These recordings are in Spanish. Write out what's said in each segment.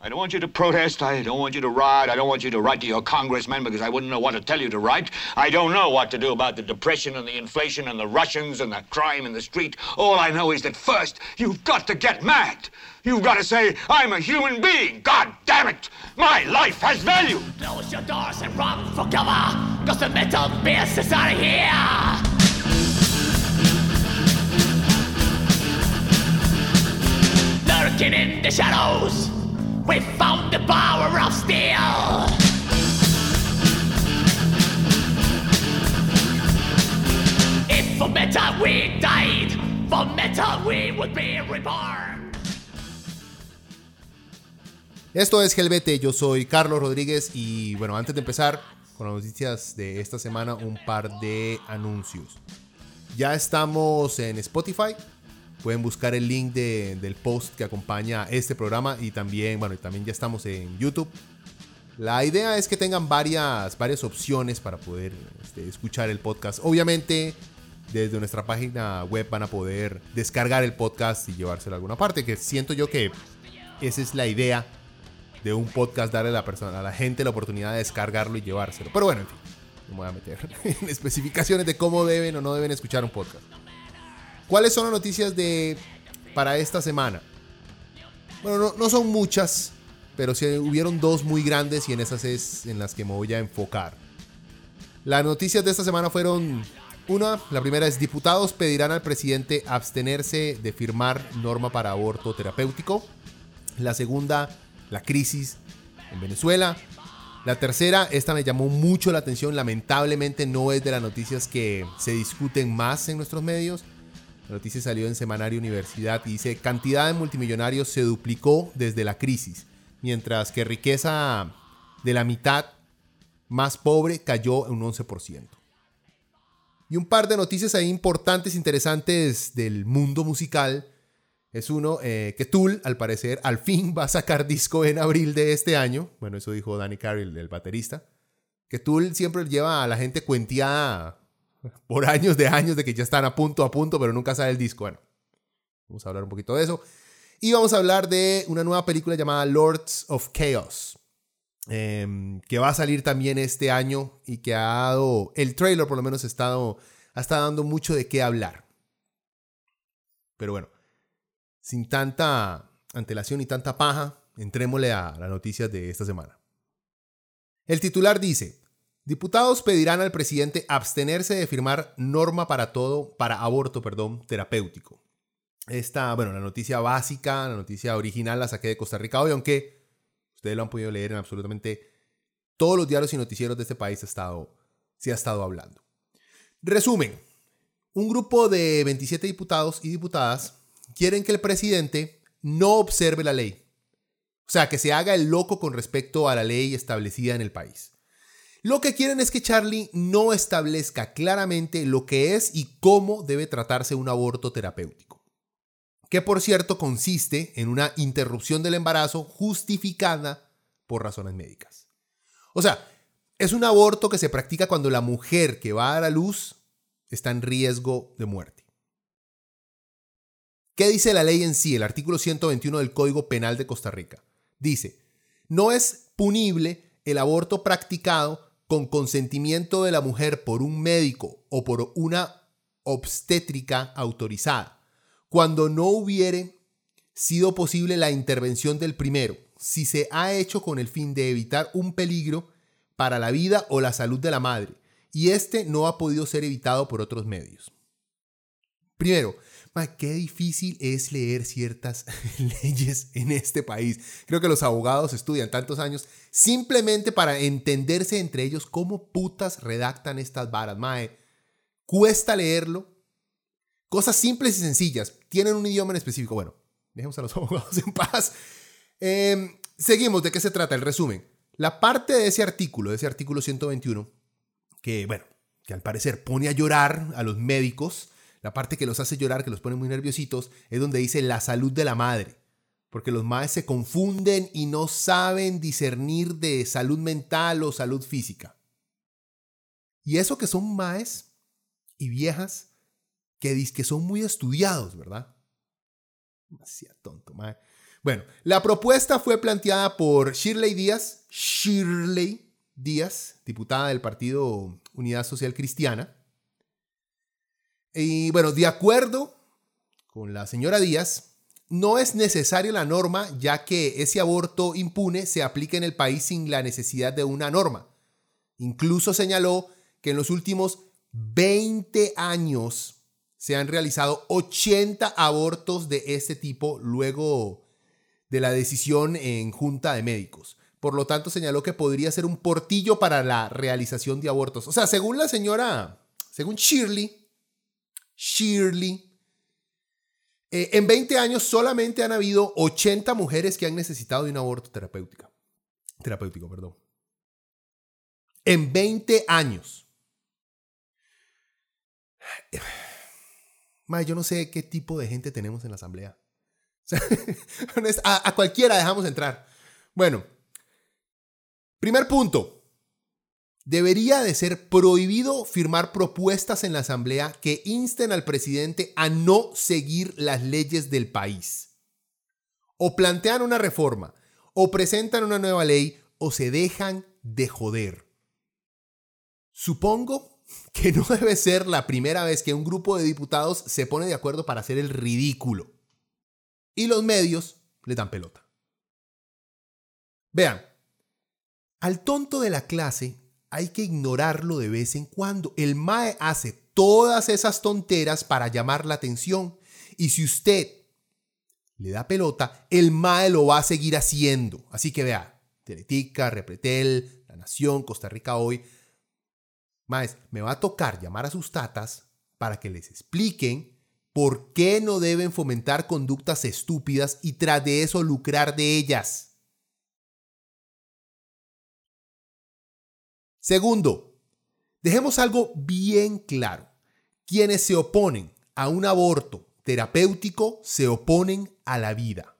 I don't want you to protest. I don't want you to riot. I don't want you to write to your congressman because I wouldn't know what to tell you to write. I don't know what to do about the depression and the inflation and the Russians and the crime in the street. All I know is that first, you've got to get mad. You've got to say, I'm a human being. God damn it. My life has value. Close your doors and run for cover. Cause the mental beast is out of here. Lurking in the shadows. We found the power of steel. If for metal we died, for metal we would be reborn. Esto es Gelbete, yo soy Carlos Rodríguez y bueno, antes de empezar con las noticias de esta semana, un par de anuncios. Ya estamos en Spotify, pueden buscar el link de- del post que acompaña este programa y también, bueno, y también ya estamos en YouTube. La idea es que tengan varias, varias opciones para poder este, escuchar el podcast. Obviamente, desde nuestra página web van a poder descargar el podcast y llevárselo a alguna parte, que siento yo que esa es la idea de un podcast, darle a la, persona, a la gente la oportunidad de descargarlo y llevárselo. Pero bueno, en fin, no me voy a meter en especificaciones de cómo deben o no deben escuchar un podcast. ¿Cuáles son las noticias de para esta semana? Bueno, no, no son muchas, pero sí hubieron dos muy grandes y en esas es en las que me voy a enfocar. Las noticias de esta semana fueron una, la primera es diputados pedirán al presidente abstenerse de firmar norma para aborto terapéutico. La segunda, la crisis en Venezuela. La tercera, esta me llamó mucho la atención, lamentablemente no es de las noticias que se discuten más en nuestros medios. La noticia salió en Semanario Universidad y dice, cantidad de multimillonarios se duplicó desde la crisis, mientras que riqueza de la mitad más pobre cayó en un 11%. Y un par de noticias ahí importantes, interesantes del mundo musical. Es uno eh, que Tool, al parecer, al fin va a sacar disco en abril de este año. Bueno, eso dijo Danny Carroll, el baterista. Que Tool siempre lleva a la gente cuenteada por años de años de que ya están a punto, a punto, pero nunca sale el disco. Bueno, vamos a hablar un poquito de eso. Y vamos a hablar de una nueva película llamada Lords of Chaos, em, que va a salir también este año y que ha dado, el trailer por lo menos ha estado, ha estado dando mucho de qué hablar. Pero bueno, sin tanta antelación y tanta paja, entrémosle a las noticias de esta semana. El titular dice, diputados pedirán al presidente abstenerse de firmar norma para todo, para aborto, perdón, terapéutico. Esta, bueno, la noticia básica, la noticia original la saqué de Costa Rica hoy, aunque ustedes lo han podido leer en absolutamente todos los diarios y noticieros de este país ha estado, se ha estado hablando. Resumen, un grupo de 27 diputados y diputadas quieren que el presidente no observe la ley. O sea, que se haga el loco con respecto a la ley establecida en el país. Lo que quieren es que Charlie no establezca claramente lo que es y cómo debe tratarse un aborto terapéutico. Que por cierto consiste en una interrupción del embarazo justificada por razones médicas. O sea, es un aborto que se practica cuando la mujer que va a dar a luz está en riesgo de muerte. ¿Qué dice la ley en sí? El artículo 121 del Código Penal de Costa Rica. Dice, no es punible el aborto practicado con consentimiento de la mujer por un médico o por una obstétrica autorizada, cuando no hubiere sido posible la intervención del primero, si se ha hecho con el fin de evitar un peligro para la vida o la salud de la madre, y este no ha podido ser evitado por otros medios. Primero, qué difícil es leer ciertas leyes en este país. Creo que los abogados estudian tantos años simplemente para entenderse entre ellos cómo putas redactan estas varas. Mae, cuesta leerlo. Cosas simples y sencillas. Tienen un idioma en específico. Bueno, dejemos a los abogados en paz. Eh, seguimos. ¿De qué se trata? El resumen. La parte de ese artículo, de ese artículo 121, que, bueno, que al parecer pone a llorar a los médicos, la parte que los hace llorar, que los pone muy nerviositos, es donde dice la salud de la madre. Porque los madres se confunden y no saben discernir de salud mental o salud física. Y eso que son maes y viejas que, que son muy estudiados, ¿verdad? Demasiado tonto, mae. Bueno, la propuesta fue planteada por Shirley Díaz, Shirley Díaz, diputada del Partido Unidad Social Cristiana. Y bueno, de acuerdo con la señora Díaz, no es necesaria la norma ya que ese aborto impune se aplica en el país sin la necesidad de una norma. Incluso señaló que en los últimos 20 años se han realizado 80 abortos de este tipo luego de la decisión en junta de médicos. Por lo tanto, señaló que podría ser un portillo para la realización de abortos. O sea, según la señora, según Shirley, Shirley, eh, en 20 años solamente han habido 80 mujeres que han necesitado de un aborto terapéutico. Terapéutico, perdón. En 20 años. yo no sé qué tipo de gente tenemos en la asamblea. a cualquiera dejamos entrar. Bueno, primer punto. Debería de ser prohibido firmar propuestas en la Asamblea que insten al presidente a no seguir las leyes del país. O plantean una reforma, o presentan una nueva ley, o se dejan de joder. Supongo que no debe ser la primera vez que un grupo de diputados se pone de acuerdo para hacer el ridículo. Y los medios le dan pelota. Vean, al tonto de la clase hay que ignorarlo de vez en cuando. El MAE hace todas esas tonteras para llamar la atención. Y si usted le da pelota, el MAE lo va a seguir haciendo. Así que vea, Teletica, Repretel, La Nación, Costa Rica Hoy. Maes, me va a tocar llamar a sus tatas para que les expliquen por qué no deben fomentar conductas estúpidas y tras de eso lucrar de ellas. Segundo, dejemos algo bien claro. Quienes se oponen a un aborto terapéutico se oponen a la vida.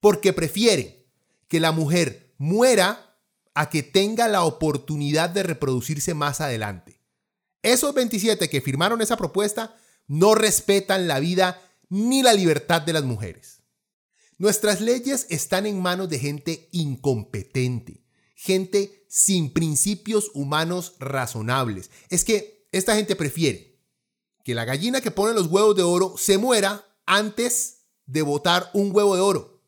Porque prefieren que la mujer muera a que tenga la oportunidad de reproducirse más adelante. Esos 27 que firmaron esa propuesta no respetan la vida ni la libertad de las mujeres. Nuestras leyes están en manos de gente incompetente, gente sin principios humanos razonables. Es que esta gente prefiere que la gallina que pone los huevos de oro se muera antes de botar un huevo de oro.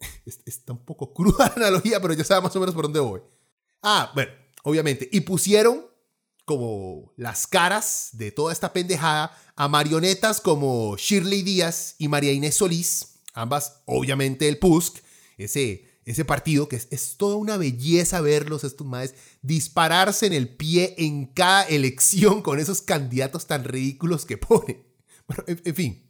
Está un poco cruda la analogía, pero ya sabe más o menos por dónde voy. Ah, bueno, obviamente. Y pusieron como las caras de toda esta pendejada a marionetas como Shirley Díaz y María Inés Solís, ambas obviamente el PUSC, ese ese partido, que es, toda una belleza verlos, estos maes, dispararse en el pie en cada elección con esos candidatos tan ridículos que ponen. En, fin.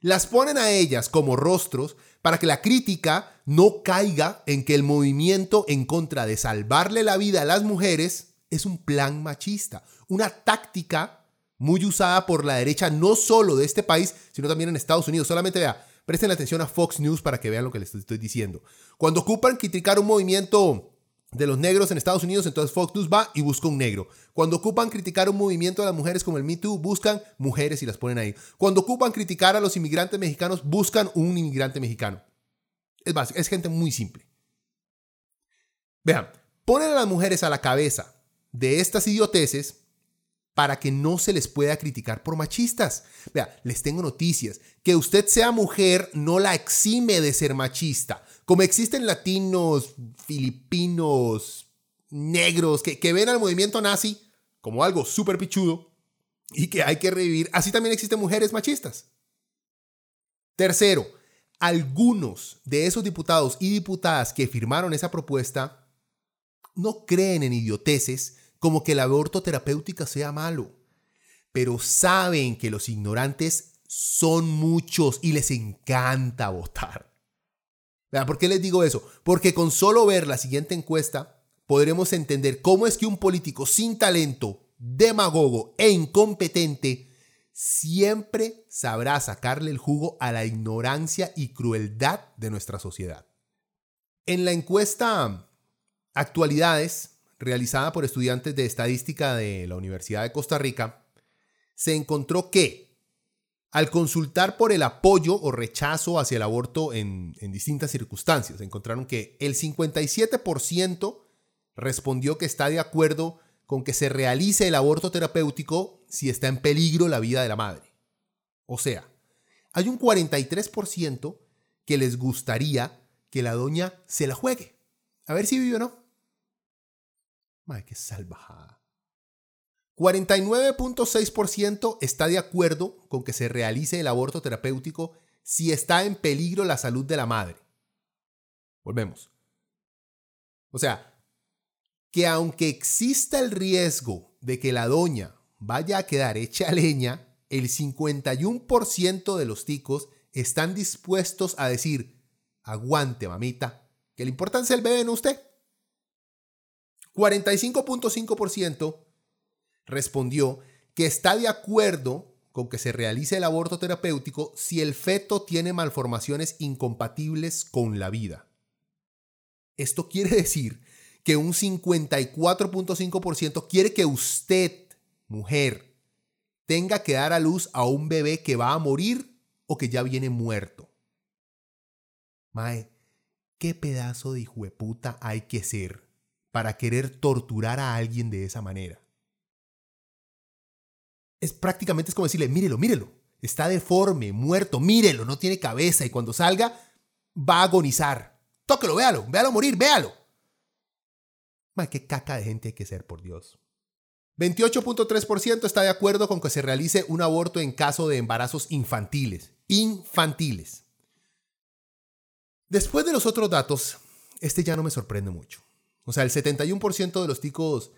Las ponen a ellas como rostros para que la crítica no caiga en que el movimiento en contra de salvarle la vida a las mujeres es un plan machista, una táctica muy usada por la derecha no solo de este país, sino también en Estados Unidos. Solamente vea, Presten atención a Fox News para que vean lo que les estoy diciendo. Cuando ocupan criticar un movimiento de los negros en Estados Unidos, entonces Fox News va y busca un negro. Cuando ocupan criticar un movimiento de las mujeres como el Me Too, buscan mujeres y las ponen ahí. Cuando ocupan criticar a los inmigrantes mexicanos, buscan un inmigrante mexicano. Es básico, es gente muy simple. Vean, ponen a las mujeres a la cabeza de estas idioteces para que no se les pueda criticar por machistas. Vea, les tengo noticias. Que usted sea mujer no la exime de ser machista. Como existen latinos, filipinos, negros, que, ven al movimiento nazi como algo súper pichudo y que hay que revivir, así también existen mujeres machistas. Tercero, algunos de esos diputados y diputadas que firmaron esa propuesta no creen en idioteces como que el aborto terapéutico sea malo, pero saben que los ignorantes son muchos y les encanta votar. ¿Por qué les digo eso? Porque con solo ver la siguiente encuesta podremos entender cómo es que un político sin talento, demagogo e incompetente siempre sabrá sacarle el jugo a la ignorancia y crueldad de nuestra sociedad. En la encuesta Actualidades, realizada por estudiantes de estadística de la Universidad de Costa Rica, se encontró que Al consultar por el apoyo o rechazo hacia el aborto en, distintas circunstancias, encontraron que el 57% respondió que está de acuerdo con que se realice el aborto terapéutico si está en peligro la vida de la madre. O sea, hay un 43% que les gustaría que la doña se la juegue. A ver si vive o no. Madre, qué salvajada. 49.6% está de acuerdo con que se realice el aborto terapéutico si está en peligro la salud de la madre. Volvemos. O sea, que aunque exista el riesgo de que la doña vaya a quedar hecha leña, el 51% de los ticos están dispuestos a decir, aguante mamita, que la importancia del bebé en usted. 45.5% respondió que está de acuerdo con que se realice el aborto terapéutico si el feto tiene malformaciones incompatibles con la vida. Esto quiere decir que un 54.5% quiere que usted, mujer, tenga que dar a luz a un bebé que va a morir o que ya viene muerto. Mae, ¿qué pedazo de hijueputa hay que ser para querer torturar a alguien de esa manera? Es prácticamente es como decirle, mírelo, mírelo, está deforme, muerto, mírelo, no tiene cabeza y cuando salga va a agonizar. Tóquelo, véalo, véalo morir, véalo. ¿Qué caca de gente hay que ser, por Dios? 28.3% está de acuerdo con que se realice un aborto en caso de embarazos infantiles. Infantiles. Después de los otros datos, este ya no me sorprende mucho. O sea, el 71% de los ticos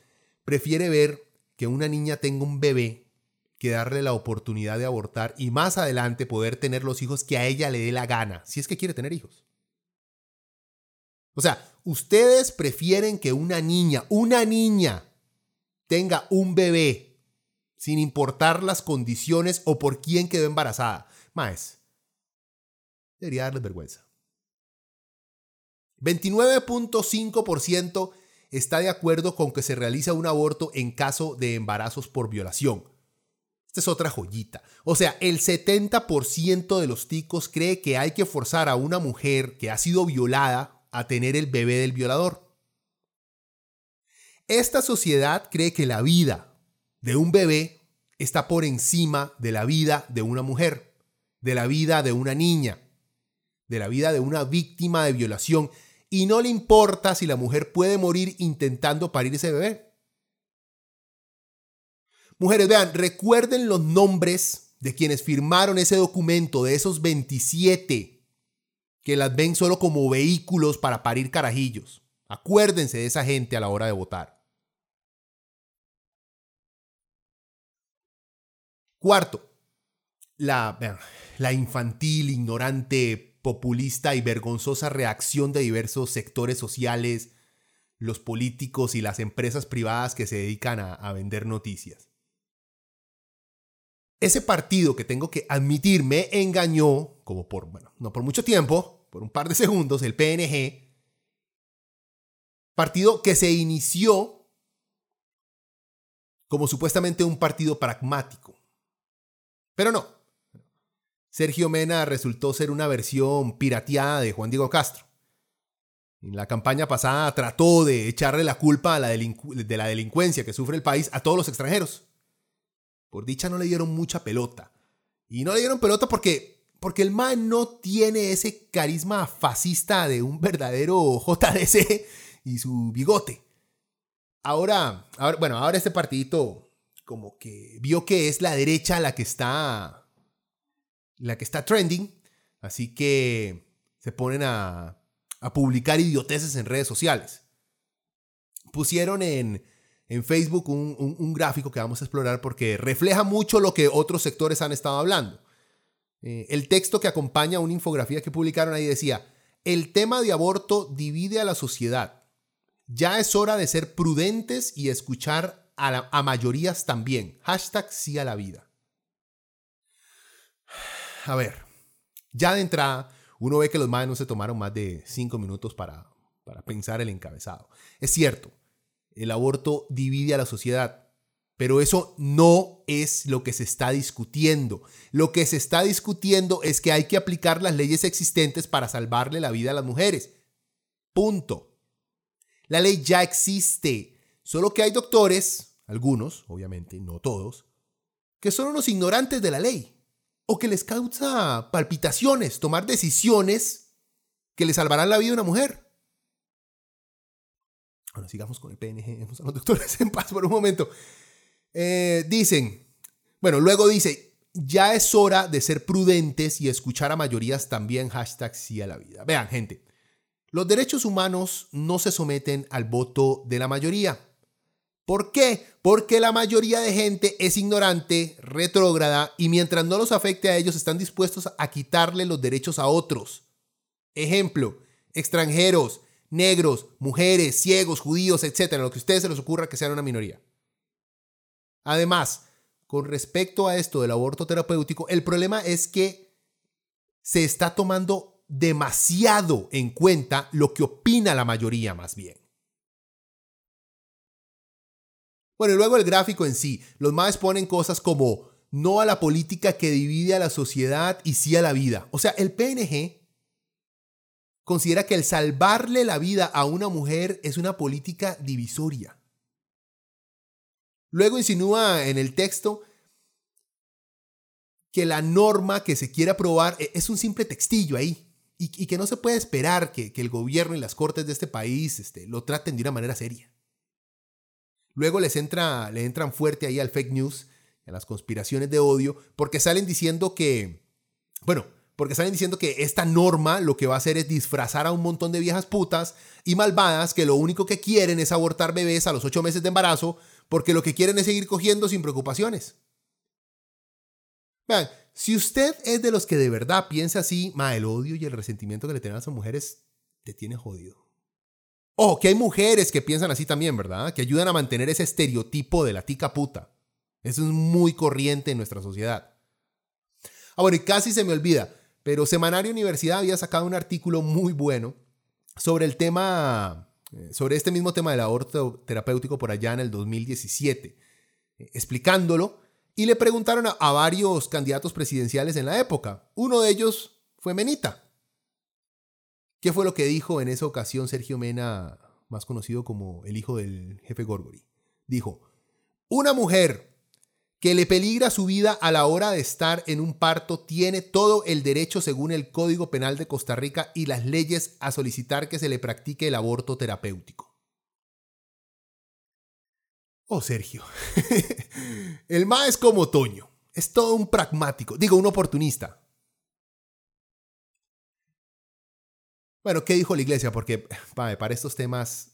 prefiere ver que una niña tenga un bebé que darle la oportunidad de abortar y más adelante poder tener los hijos que a ella le dé la gana, si es que quiere tener hijos. O sea, ustedes prefieren que una niña, una niña, tenga un bebé sin importar las condiciones o por quién quedó embarazada. Más, debería darles vergüenza. 29.5% está de acuerdo con que se realice un aborto en caso de embarazos por violación. Esta es otra joyita. O sea, el 70% de los ticos cree que hay que forzar a una mujer que ha sido violada a tener el bebé del violador. Esta sociedad cree que la vida de un bebé está por encima de la vida de una mujer, de la vida de una niña, de la vida de una víctima de violación, y no le importa si la mujer puede morir intentando parir ese bebé. Mujeres, vean, recuerden los nombres de quienes firmaron ese documento, de esos 27 que las ven solo como vehículos para parir carajillos. Acuérdense de esa gente a la hora de votar. Cuarto, la, la infantil, ignorante, populista y vergonzosa reacción de diversos sectores sociales, los políticos y las empresas privadas que se dedican a, vender noticias. Ese partido que tengo que admitir me engañó, como por, bueno, no por mucho tiempo, por un par de segundos, el PNG, partido que se inició como supuestamente un partido pragmático. Pero no. Sergio Mena resultó ser una versión pirateada de Juan Diego Castro. En la campaña pasada trató de echarle la culpa de la delincuencia que sufre el país a todos los extranjeros. Por dicha no le dieron mucha pelota. Y no le dieron pelota porque, porque el man no tiene ese carisma fascista de un verdadero JDC y su bigote. Ahora, ahora, bueno, ahora este partidito como que vio que es la derecha la que está la que está trending, así que se ponen a, a publicar idioteces en redes sociales. Pusieron en, en Facebook un, gráfico que vamos a explorar porque refleja mucho lo que otros sectores han estado hablando. Eh, el texto que acompaña una infografía que publicaron ahí decía, el tema de aborto divide a la sociedad. Ya es hora de ser prudentes y escuchar a, a mayorías también. Hashtag sí a la vida. A ver, ya de entrada, uno ve que los madres no se tomaron más de cinco minutos para, para pensar el encabezado. Es cierto, el aborto divide a la sociedad, Pero eso no es lo que se está discutiendo. Lo que se está discutiendo es que hay que aplicar las leyes existentes para salvarle la vida a las mujeres. Punto. La ley ya existe. Solo que hay doctores, algunos, obviamente, no todos, que son unos ignorantes de la ley o que les causa palpitaciones tomar decisiones que le salvarán la vida a una mujer. Bueno, sigamos con el PNG, vamos a los doctores en paz por un momento. Eh, dicen, bueno, luego dice, ya es hora de ser prudentes y escuchar a mayorías también, hashtag sí a la vida. Vean, gente, los derechos humanos no se someten al voto de la mayoría. ¿Por qué? Porque la mayoría de gente es ignorante, retrógrada y mientras no los afecte a ellos están dispuestos a quitarle los derechos a otros. Ejemplo, extranjeros, negros, mujeres, ciegos, judíos, etcétera, lo que a ustedes se les ocurra que sean una minoría. Además, con respecto a esto del aborto terapéutico, el problema es que se está tomando demasiado en cuenta lo que opina la mayoría más bien. Bueno, y luego el gráfico en sí. Los más ponen cosas como no a la política que divide a la sociedad y sí a la vida. O sea, el PNG considera que el salvarle la vida a una mujer es una política divisoria. Luego insinúa en el texto que la norma que se quiere aprobar e-, es un simple textillo ahí y, que no se puede esperar que, el gobierno y las cortes de este país este, lo traten de una manera seria. Luego les entra, le entran fuerte ahí al fake news, a las conspiraciones de odio, porque salen diciendo que, bueno, porque salen diciendo que esta norma lo que va a hacer es disfrazar a un montón de viejas putas y malvadas que lo único que quieren es abortar bebés a los ocho meses de embarazo porque lo que quieren es seguir cogiendo sin preocupaciones. Vean, si usted es de los que de verdad piensa así, ma, el odio y el resentimiento que le tienen a esas mujeres te tiene jodido. Ojo, que hay mujeres que piensan así también, ¿verdad? Que ayudan a mantener ese estereotipo de la tica puta. Eso es muy corriente en nuestra sociedad. Ah, bueno, y casi se me olvida. Pero Semanario Universidad había sacado un artículo muy bueno sobre el tema, eh, sobre este mismo tema del aborto terapéutico por allá en el 2017, eh, explicándolo y le preguntaron a, varios candidatos presidenciales en la época. Uno de ellos fue Menita. ¿Qué fue lo que dijo en esa ocasión Sergio Mena, más conocido como el hijo del jefe Gorgori? Dijo, una mujer que le peligra su vida a la hora de estar en un parto, tiene todo el derecho, según el Código Penal de Costa Rica y las leyes, a solicitar que se le practique el aborto terapéutico. Oh, Sergio. el MA es como Toño. Es todo un pragmático, digo, un oportunista. Bueno, ¿qué dijo la iglesia? Porque para estos temas,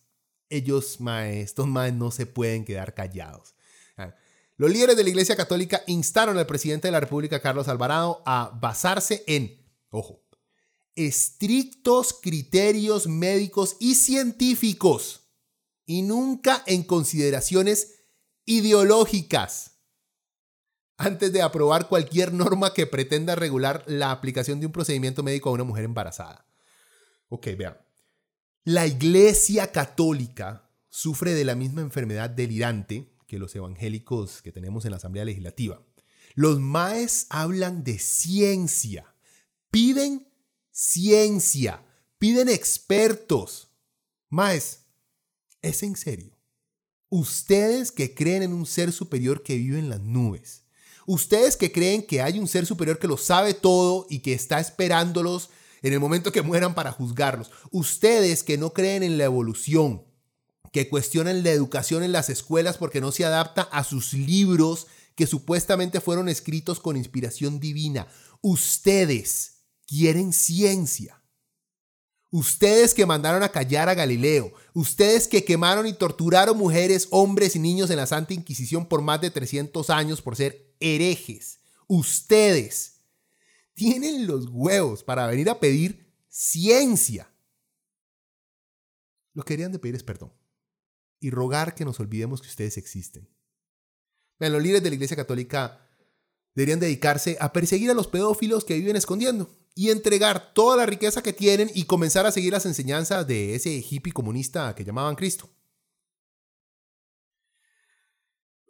ellos, estos más no se pueden quedar callados. Ah, los líderes de la Iglesia Católica instaron al presidente de la República, Carlos Alvarado, a basarse en, ojo, estrictos criterios médicos y científicos y nunca en consideraciones ideológicas antes de aprobar cualquier norma que pretenda regular la aplicación de un procedimiento médico a una mujer embarazada. Ok, vean. La Iglesia Católica sufre de la misma enfermedad delirante que los evangélicos que tenemos en la Asamblea Legislativa. Los maes hablan de ciencia, piden ciencia, piden expertos. Maes, ¿es en serio? Ustedes que creen en un ser superior que vive en las nubes, ustedes que creen que hay un ser superior que lo sabe todo y que está esperándolos en el momento que mueran para juzgarlos, ustedes que no creen en la evolución, que cuestionan la educación en las escuelas porque no se adapta a sus libros que supuestamente fueron escritos con inspiración divina. Ustedes quieren ciencia. Ustedes que mandaron a callar a Galileo, ustedes que quemaron y torturaron mujeres, hombres y niños en la Santa Inquisición por más de 300 años por ser herejes, ustedes tienen los huevos para venir a pedir ciencia. Lo que querían de pedir es perdón y rogar que nos olvidemos que ustedes existen. Vean, los líderes de la Iglesia Católica deberían dedicarse a perseguir a los pedófilos que viven escondiendo y entregar toda la riqueza que tienen y comenzar a seguir las enseñanzas de ese hippie comunista que llamaban Cristo.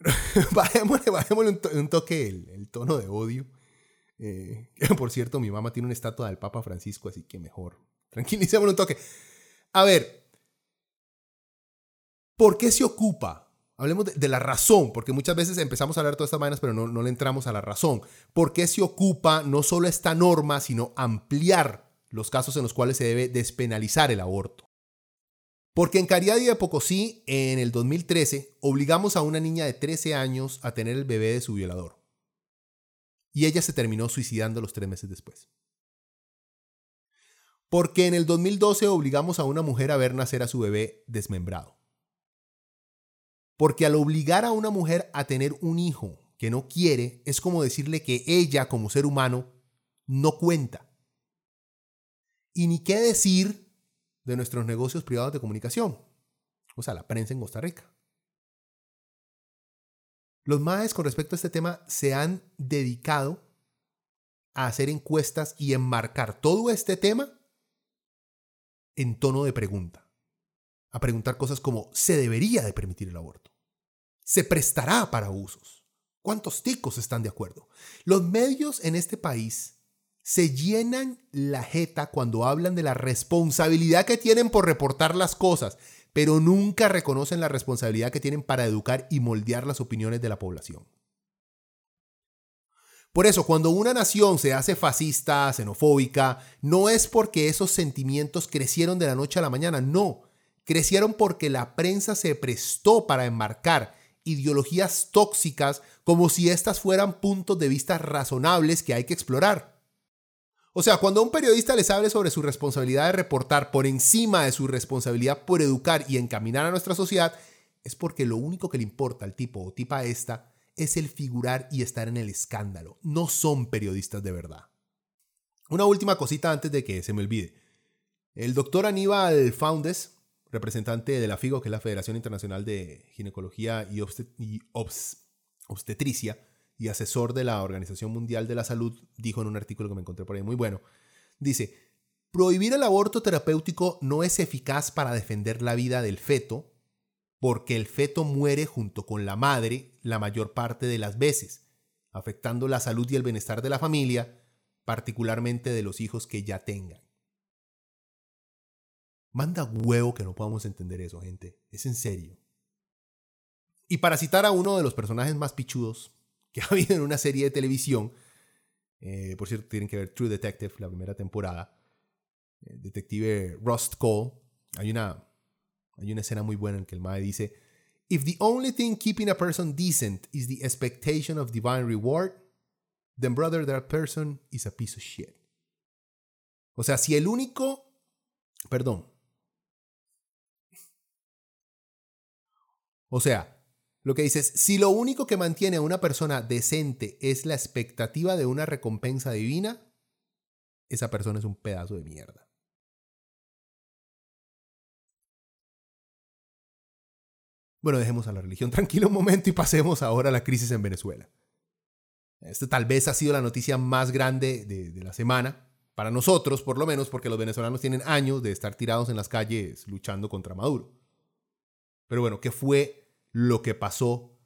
bajémosle, un, to- un toque el tono de odio. Eh, por cierto, mi mamá tiene una estatua del Papa Francisco, así que mejor. Tranquilicémosle un toque. A ver, ¿por qué se ocupa? Hablemos de, la razón, porque muchas veces empezamos a hablar todas estas vainas, pero no, no le entramos a la razón. ¿Por qué se ocupa no solo esta norma, sino ampliar los casos en los cuales se debe despenalizar el aborto? Porque en Cariadi de Pocosí, en el 2013, obligamos a una niña de 13 años a tener el bebé de su violador. Y ella se terminó suicidando los tres meses después. Porque en el 2012 obligamos a una mujer a ver nacer a su bebé desmembrado. Porque al obligar a una mujer a tener un hijo que no quiere, es como decirle que ella como ser humano no cuenta. Y ni qué decir de nuestros negocios privados de comunicación, o sea, la prensa en Costa Rica. Los MAES con respecto a este tema se han dedicado a hacer encuestas y enmarcar todo este tema en tono de pregunta. A preguntar cosas como, ¿se debería de permitir el aborto? ¿Se prestará para abusos? ¿Cuántos ticos están de acuerdo? Los medios en este país se llenan la jeta cuando hablan de la responsabilidad que tienen por reportar las cosas, pero nunca reconocen la responsabilidad que tienen para educar y moldear las opiniones de la población. Por eso, cuando una nación se hace fascista, xenofóbica, no es porque esos sentimientos crecieron de la noche a la mañana, no. Crecieron porque la prensa se prestó para enmarcar ideologías tóxicas como si estas fueran puntos de vista razonables que hay que explorar. O sea, cuando un periodista les hable sobre su responsabilidad de reportar por encima de su responsabilidad por educar y encaminar a nuestra sociedad, es porque lo único que le importa al tipo o tipa esta es el figurar y estar en el escándalo. No son periodistas de verdad. Una última cosita antes de que se me olvide. El doctor Aníbal Foundes, representante de la FIGO, que es la Federación Internacional de Ginecología y, Obstet- y Obs- Obstetricia, y asesor de la Organización Mundial de la Salud, dijo en un artículo que me encontré por ahí muy bueno, dice, prohibir el aborto terapéutico no es eficaz para defender la vida del feto, porque el feto muere junto con la madre la mayor parte de las veces, afectando la salud y el bienestar de la familia, particularmente de los hijos que ya tengan. Manda huevo que no podamos entender eso, gente. Es en serio. Y para citar a uno de los personajes más pichudos que ha habido en una serie de televisión, eh, por cierto, tienen que ver True Detective, la primera temporada, el detective Rust Cole, hay una, hay una escena muy buena en que el mae dice, If the only thing keeping a person decent is the expectation of divine reward, then brother, that person is a piece of shit. O sea, si el único, perdón, o sea, lo que dice es, si lo único que mantiene a una persona decente es la expectativa de una recompensa divina, esa persona es un pedazo de mierda. Bueno, dejemos a la religión tranquila un momento y pasemos ahora a la crisis en Venezuela. Esta tal vez ha sido la noticia más grande de, de la semana, para nosotros por lo menos, porque los venezolanos tienen años de estar tirados en las calles luchando contra Maduro. Pero bueno, ¿qué fue lo que pasó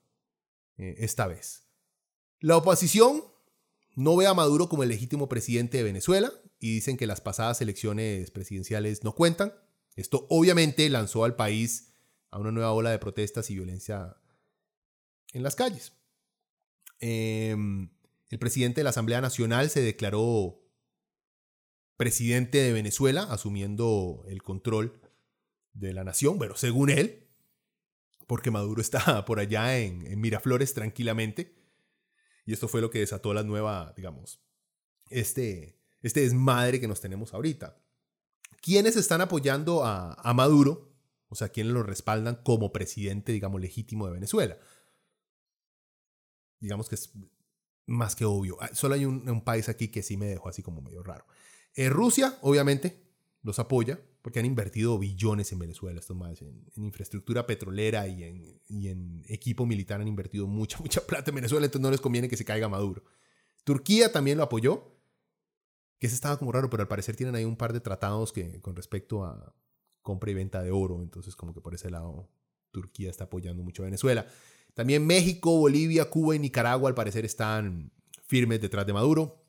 eh, esta vez? La oposición no ve a Maduro como el legítimo presidente de Venezuela y dicen que las pasadas elecciones presidenciales no cuentan. Esto obviamente lanzó al país a una nueva ola de protestas y violencia en las calles. Eh, el presidente de la Asamblea Nacional se declaró presidente de Venezuela, asumiendo el control de la nación, bueno, según él, porque Maduro está por allá en, Miraflores tranquilamente. Y esto fue lo que desató la nueva, digamos, este, este desmadre que nos tenemos ahorita. ¿Quiénes están apoyando a, a Maduro? O sea, ¿quiénes lo respaldan como presidente, digamos, legítimo de Venezuela? Digamos que es más que obvio. Solo hay un, un país aquí que sí me dejó así como medio raro. Eh, Rusia, obviamente, los apoya porque han invertido billones en Venezuela, estos más, en, infraestructura petrolera y en, y en, equipo militar han invertido mucha, mucha plata en Venezuela, entonces no les conviene que se caiga Maduro. Turquía también lo apoyó, que ese estaba como raro, pero al parecer tienen ahí un par de tratados que, con respecto a compra y venta de oro, entonces como que por ese lado Turquía está apoyando mucho a Venezuela. También México, Bolivia, Cuba y Nicaragua al parecer están firmes detrás de Maduro.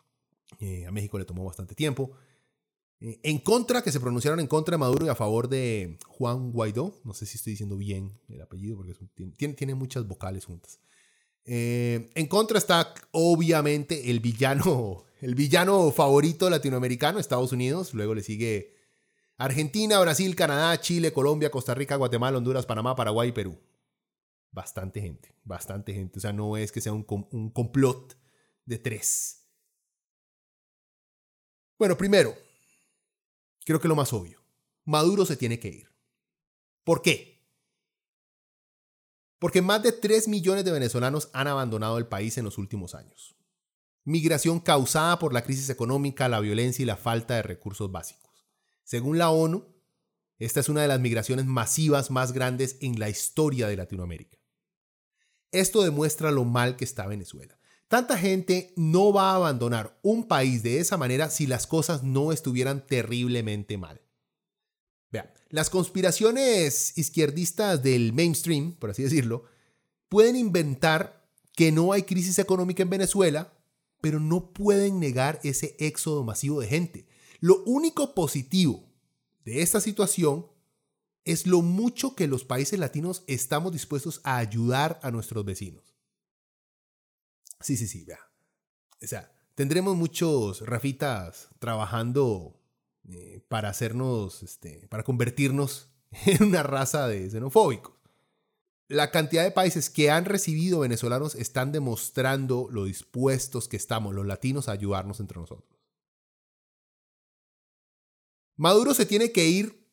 Eh, a México le tomó bastante tiempo. En contra, que se pronunciaron en contra de Maduro y a favor de Juan Guaidó. No sé si estoy diciendo bien el apellido porque tiene, muchas vocales juntas. Eh, en contra está obviamente el villano, el villano favorito latinoamericano, Estados Unidos. Luego le sigue Argentina, Brasil, Canadá, Chile, Colombia, Costa Rica, Guatemala, Honduras, Panamá, Paraguay y Perú. Bastante gente, bastante gente. O sea, no es que sea un complot de tres. Bueno, primero, creo que lo más obvio. Maduro se tiene que ir. ¿Por qué? Porque más de 3 millones de venezolanos han abandonado el país en los últimos años. Migración causada por la crisis económica, la violencia y la falta de recursos básicos. Según la ONU, esta es una de las migraciones masivas más grandes en la historia de Latinoamérica. Esto demuestra lo mal que está Venezuela. Tanta gente no va a abandonar un país de esa manera si las cosas no estuvieran terriblemente mal. Vean, las conspiraciones izquierdistas del mainstream, por así decirlo, pueden inventar que no hay crisis económica en Venezuela, pero no pueden negar ese éxodo masivo de gente. Lo único positivo de esta situación es lo mucho que los países latinos estamos dispuestos a ayudar a nuestros vecinos. Sí, sí, sí, vea. O sea, tendremos muchos Rafitas trabajando eh, para hacernos, este, para convertirnos en una raza de xenofóbicos. La cantidad de países que han recibido venezolanos están demostrando lo dispuestos que estamos los latinos a ayudarnos entre nosotros. Maduro se tiene que ir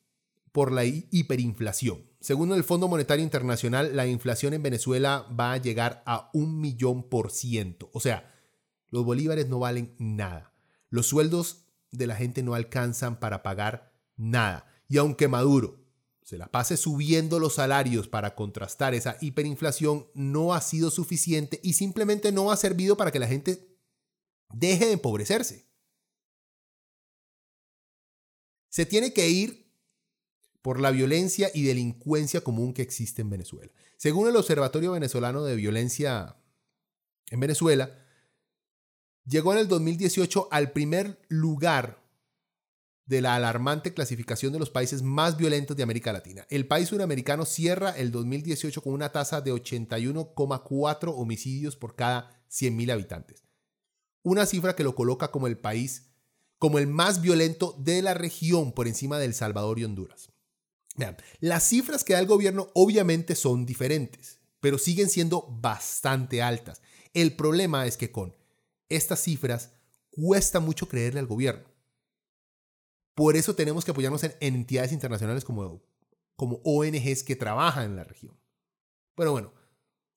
por la hiperinflación. Según el Fondo Monetario Internacional, la inflación en Venezuela va a llegar a un millón por ciento. O sea, los bolívares no valen nada. Los sueldos de la gente no alcanzan para pagar nada. Y aunque Maduro se la pase subiendo los salarios para contrastar esa hiperinflación, no ha sido suficiente y simplemente no ha servido para que la gente deje de empobrecerse. Se tiene que ir por la violencia y delincuencia común que existe en Venezuela. Según el Observatorio Venezolano de Violencia en Venezuela, llegó en el 2018 al primer lugar de la alarmante clasificación de los países más violentos de América Latina. El país suramericano cierra el 2018 con una tasa de 81,4 homicidios por cada 100.000 habitantes. Una cifra que lo coloca como el país como el más violento de la región por encima de El Salvador y Honduras. Las cifras que da el gobierno obviamente son diferentes, pero siguen siendo bastante altas. El problema es que con estas cifras cuesta mucho creerle al gobierno. Por eso tenemos que apoyarnos en entidades internacionales como, como ONGs que trabajan en la región. Pero bueno,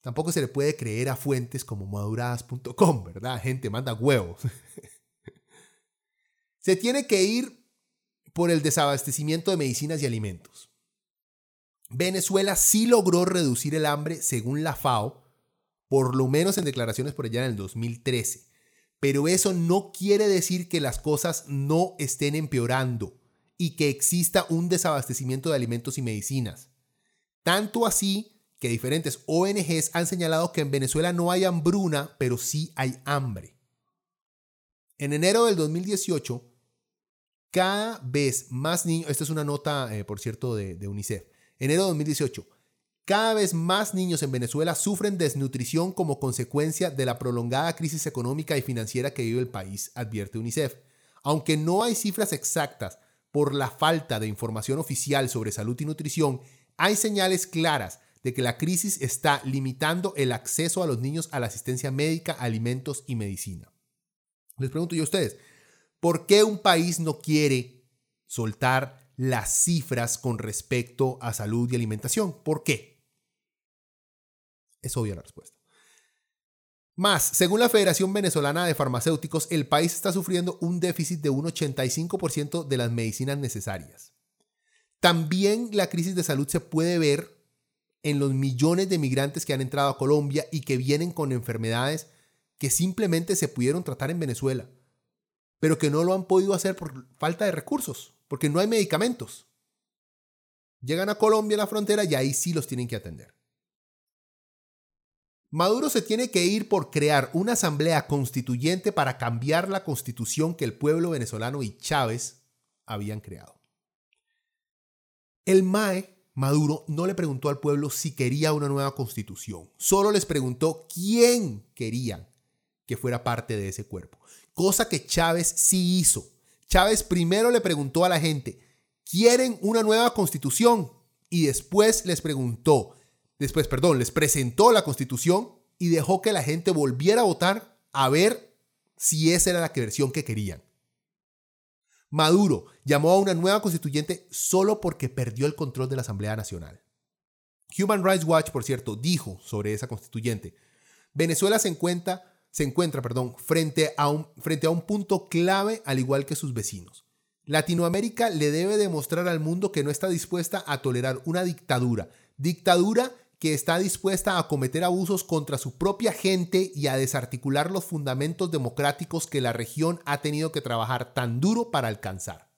tampoco se le puede creer a fuentes como maduradas.com, ¿verdad? Gente, manda huevos. se tiene que ir por el desabastecimiento de medicinas y alimentos. Venezuela sí logró reducir el hambre según la FAO, por lo menos en declaraciones por allá en el 2013. Pero eso no quiere decir que las cosas no estén empeorando y que exista un desabastecimiento de alimentos y medicinas. Tanto así que diferentes ONGs han señalado que en Venezuela no hay hambruna, pero sí hay hambre. En enero del 2018, cada vez más niños, esta es una nota, eh, por cierto, de, de UNICEF, enero de 2018, cada vez más niños en Venezuela sufren desnutrición como consecuencia de la prolongada crisis económica y financiera que vive el país, advierte UNICEF. Aunque no hay cifras exactas por la falta de información oficial sobre salud y nutrición, hay señales claras de que la crisis está limitando el acceso a los niños a la asistencia médica, alimentos y medicina. Les pregunto yo a ustedes, ¿Por qué un país no quiere soltar las cifras con respecto a salud y alimentación? ¿Por qué? Es obvia la respuesta. Más, según la Federación Venezolana de Farmacéuticos, el país está sufriendo un déficit de un 85% de las medicinas necesarias. También la crisis de salud se puede ver en los millones de migrantes que han entrado a Colombia y que vienen con enfermedades que simplemente se pudieron tratar en Venezuela pero que no lo han podido hacer por falta de recursos, porque no hay medicamentos. Llegan a Colombia, a la frontera, y ahí sí los tienen que atender. Maduro se tiene que ir por crear una asamblea constituyente para cambiar la constitución que el pueblo venezolano y Chávez habían creado. El MAE, Maduro, no le preguntó al pueblo si quería una nueva constitución, solo les preguntó quién querían que fuera parte de ese cuerpo, cosa que Chávez sí hizo. Chávez primero le preguntó a la gente, ¿quieren una nueva constitución? Y después les preguntó, después, perdón, les presentó la constitución y dejó que la gente volviera a votar a ver si esa era la versión que querían. Maduro llamó a una nueva constituyente solo porque perdió el control de la Asamblea Nacional. Human Rights Watch, por cierto, dijo sobre esa constituyente, Venezuela se encuentra, se encuentra perdón, frente, a un, frente a un punto clave al igual que sus vecinos. Latinoamérica le debe demostrar al mundo que no está dispuesta a tolerar una dictadura, dictadura que está dispuesta a cometer abusos contra su propia gente y a desarticular los fundamentos democráticos que la región ha tenido que trabajar tan duro para alcanzar.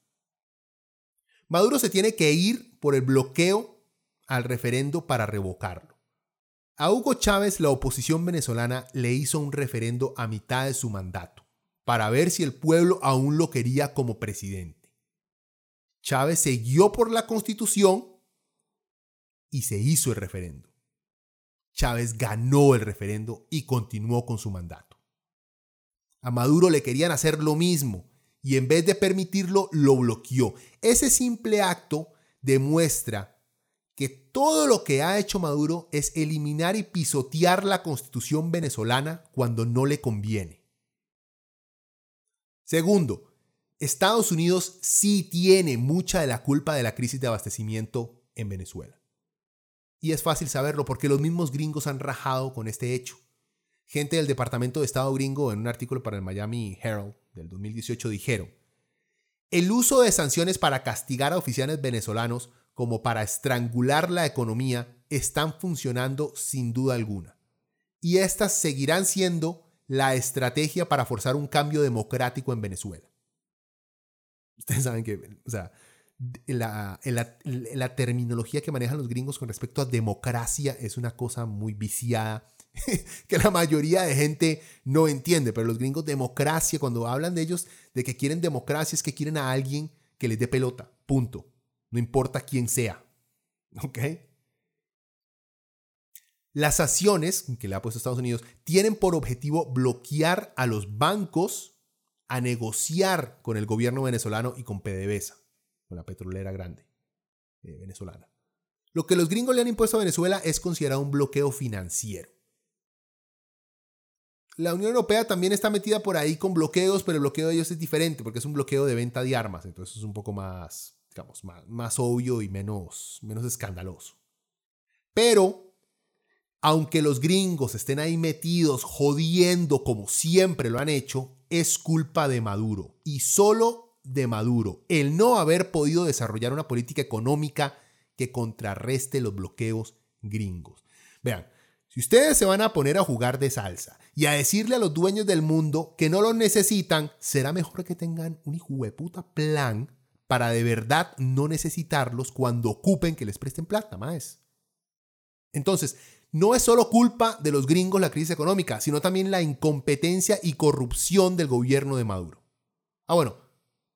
Maduro se tiene que ir por el bloqueo al referendo para revocarlo. A Hugo Chávez la oposición venezolana le hizo un referendo a mitad de su mandato, para ver si el pueblo aún lo quería como presidente. Chávez se guió por la constitución y se hizo el referendo. Chávez ganó el referendo y continuó con su mandato. A Maduro le querían hacer lo mismo y en vez de permitirlo lo bloqueó. Ese simple acto demuestra que todo lo que ha hecho Maduro es eliminar y pisotear la constitución venezolana cuando no le conviene. Segundo, Estados Unidos sí tiene mucha de la culpa de la crisis de abastecimiento en Venezuela. Y es fácil saberlo porque los mismos gringos han rajado con este hecho. Gente del Departamento de Estado gringo en un artículo para el Miami Herald del 2018 dijeron, el uso de sanciones para castigar a oficiales venezolanos como para estrangular la economía están funcionando sin duda alguna. Y estas seguirán siendo la estrategia para forzar un cambio democrático en Venezuela. Ustedes saben que, o sea, la, la, terminología que manejan los gringos con respecto a democracia es una cosa muy viciada que la mayoría de gente no entiende, pero los gringos democracia, cuando hablan de ellos, de que quieren democracia, es que quieren a alguien que les dé pelota, punto. No importa quién sea. ¿Ok? Las acciones que le ha puesto Estados Unidos tienen por objetivo bloquear a los bancos a negociar con el gobierno venezolano y con PDVSA con la petrolera grande eh, venezolana. Lo que los gringos le han impuesto a Venezuela es considerado un bloqueo financiero. La Unión Europea también está metida por ahí con bloqueos, pero el bloqueo de ellos es diferente porque es un bloqueo de venta de armas, entonces es un poco más, digamos, más, obvio y menos, menos escandaloso. Pero, aunque los gringos estén ahí metidos jodiendo como siempre lo han hecho, es culpa de Maduro y solo de Maduro, el no haber podido desarrollar una política económica que contrarreste los bloqueos gringos. Vean, si ustedes se van a poner a jugar de salsa y a decirle a los dueños del mundo que no los necesitan, será mejor que tengan un hijo de puta plan para de verdad no necesitarlos cuando ocupen que les presten plata, más. Entonces, no es solo culpa de los gringos la crisis económica, sino también la incompetencia y corrupción del gobierno de Maduro. Ah, bueno,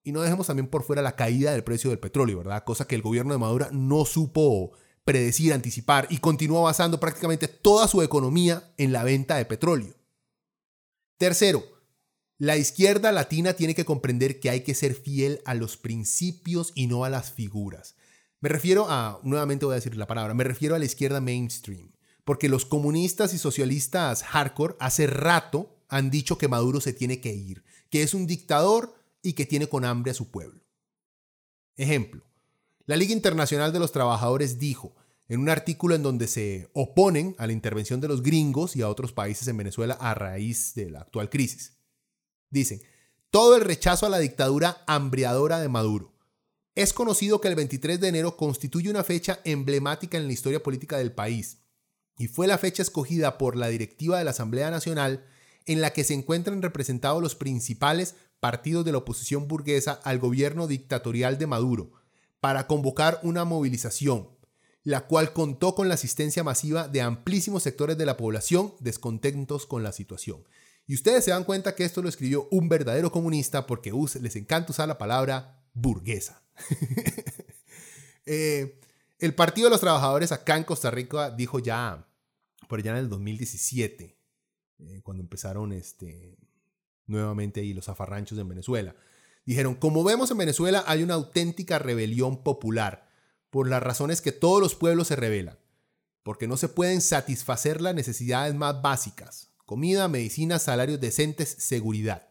y no dejemos también por fuera la caída del precio del petróleo, ¿verdad? Cosa que el gobierno de Maduro no supo predecir, anticipar y continúa basando prácticamente toda su economía en la venta de petróleo. Tercero, la izquierda latina tiene que comprender que hay que ser fiel a los principios y no a las figuras. Me refiero a, nuevamente voy a decir la palabra, me refiero a la izquierda mainstream, porque los comunistas y socialistas hardcore hace rato han dicho que Maduro se tiene que ir, que es un dictador y que tiene con hambre a su pueblo. Ejemplo, la Liga Internacional de los Trabajadores dijo en un artículo en donde se oponen a la intervención de los gringos y a otros países en Venezuela a raíz de la actual crisis. Dicen, todo el rechazo a la dictadura hambriadora de Maduro. Es conocido que el 23 de enero constituye una fecha emblemática en la historia política del país y fue la fecha escogida por la directiva de la Asamblea Nacional en la que se encuentran representados los principales partidos de la oposición burguesa al gobierno dictatorial de Maduro para convocar una movilización la cual contó con la asistencia masiva de amplísimos sectores de la población descontentos con la situación. Y ustedes se dan cuenta que esto lo escribió un verdadero comunista porque les encanta usar la palabra burguesa. Eh, el Partido de los Trabajadores acá en Costa Rica dijo ya, por allá en el 2017, eh, cuando empezaron este, nuevamente ahí los zafarranchos en Venezuela. Dijeron, como vemos en Venezuela hay una auténtica rebelión popular, por las razones que todos los pueblos se rebelan, porque no se pueden satisfacer las necesidades más básicas, comida, medicina, salarios decentes, seguridad.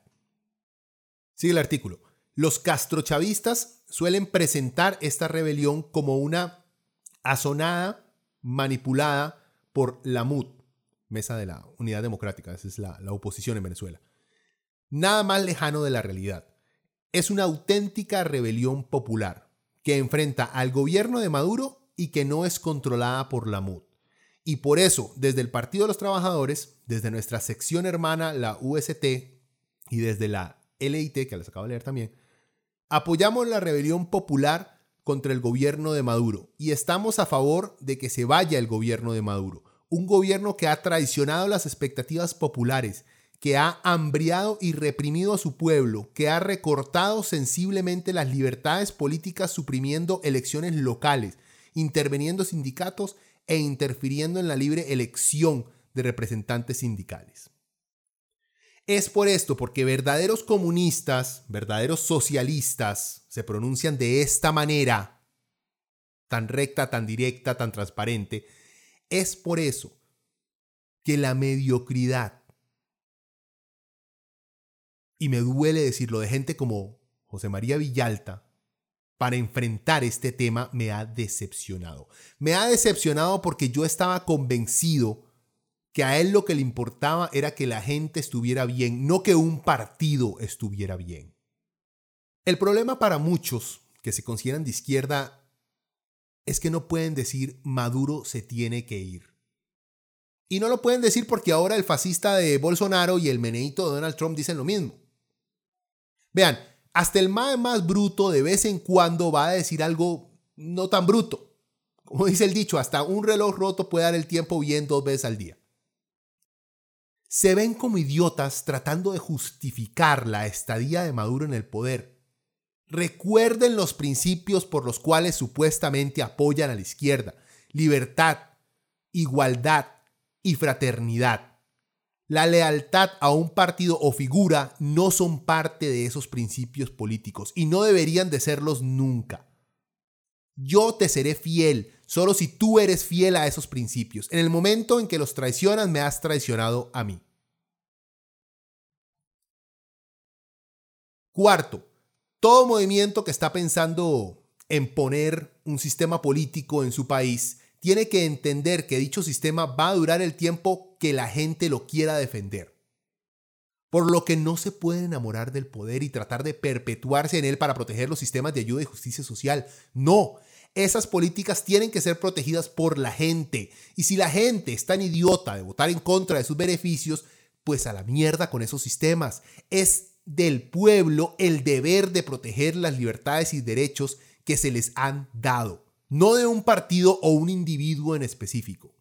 Sigue el artículo. Los castrochavistas suelen presentar esta rebelión como una azonada, manipulada por la MUD, Mesa de la Unidad Democrática, esa es la, la oposición en Venezuela. Nada más lejano de la realidad. Es una auténtica rebelión popular que enfrenta al gobierno de Maduro y que no es controlada por la MUD. Y por eso, desde el Partido de los Trabajadores, desde nuestra sección hermana, la UST, y desde la LIT, que les acabo de leer también, apoyamos la rebelión popular contra el gobierno de Maduro. Y estamos a favor de que se vaya el gobierno de Maduro, un gobierno que ha traicionado las expectativas populares que ha hambriado y reprimido a su pueblo, que ha recortado sensiblemente las libertades políticas suprimiendo elecciones locales, interviniendo sindicatos e interfiriendo en la libre elección de representantes sindicales. Es por esto, porque verdaderos comunistas, verdaderos socialistas, se pronuncian de esta manera, tan recta, tan directa, tan transparente, es por eso que la mediocridad y me duele decirlo, de gente como José María Villalta, para enfrentar este tema me ha decepcionado. Me ha decepcionado porque yo estaba convencido que a él lo que le importaba era que la gente estuviera bien, no que un partido estuviera bien. El problema para muchos que se consideran de izquierda es que no pueden decir Maduro se tiene que ir. Y no lo pueden decir porque ahora el fascista de Bolsonaro y el meneito de Donald Trump dicen lo mismo. Vean, hasta el más más bruto de vez en cuando va a decir algo no tan bruto. Como dice el dicho, hasta un reloj roto puede dar el tiempo bien dos veces al día. Se ven como idiotas tratando de justificar la estadía de Maduro en el poder. Recuerden los principios por los cuales supuestamente apoyan a la izquierda. Libertad, igualdad y fraternidad. La lealtad a un partido o figura no son parte de esos principios políticos y no deberían de serlos nunca. Yo te seré fiel solo si tú eres fiel a esos principios. En el momento en que los traicionas, me has traicionado a mí. Cuarto, todo movimiento que está pensando en poner un sistema político en su país tiene que entender que dicho sistema va a durar el tiempo que la gente lo quiera defender. Por lo que no se puede enamorar del poder y tratar de perpetuarse en él para proteger los sistemas de ayuda y justicia social. No, esas políticas tienen que ser protegidas por la gente. Y si la gente es tan idiota de votar en contra de sus beneficios, pues a la mierda con esos sistemas. Es del pueblo el deber de proteger las libertades y derechos que se les han dado no de un partido o un individuo en específico.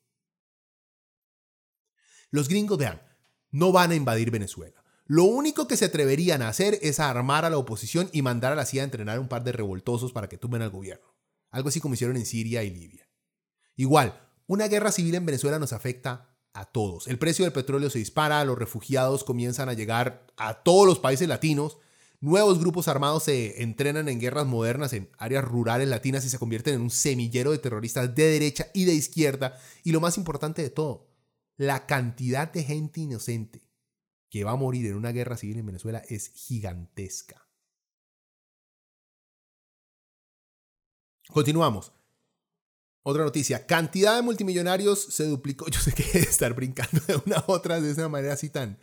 Los gringos, vean, no van a invadir Venezuela. Lo único que se atreverían a hacer es armar a la oposición y mandar a la CIA a entrenar a un par de revoltosos para que tumben al gobierno. Algo así como hicieron en Siria y Libia. Igual, una guerra civil en Venezuela nos afecta a todos. El precio del petróleo se dispara, los refugiados comienzan a llegar a todos los países latinos Nuevos grupos armados se entrenan en guerras modernas en áreas rurales latinas y se convierten en un semillero de terroristas de derecha y de izquierda. Y lo más importante de todo, la cantidad de gente inocente que va a morir en una guerra civil en Venezuela es gigantesca. Continuamos. Otra noticia, cantidad de multimillonarios se duplicó. Yo sé que estar brincando de una a otra de esa manera así tan,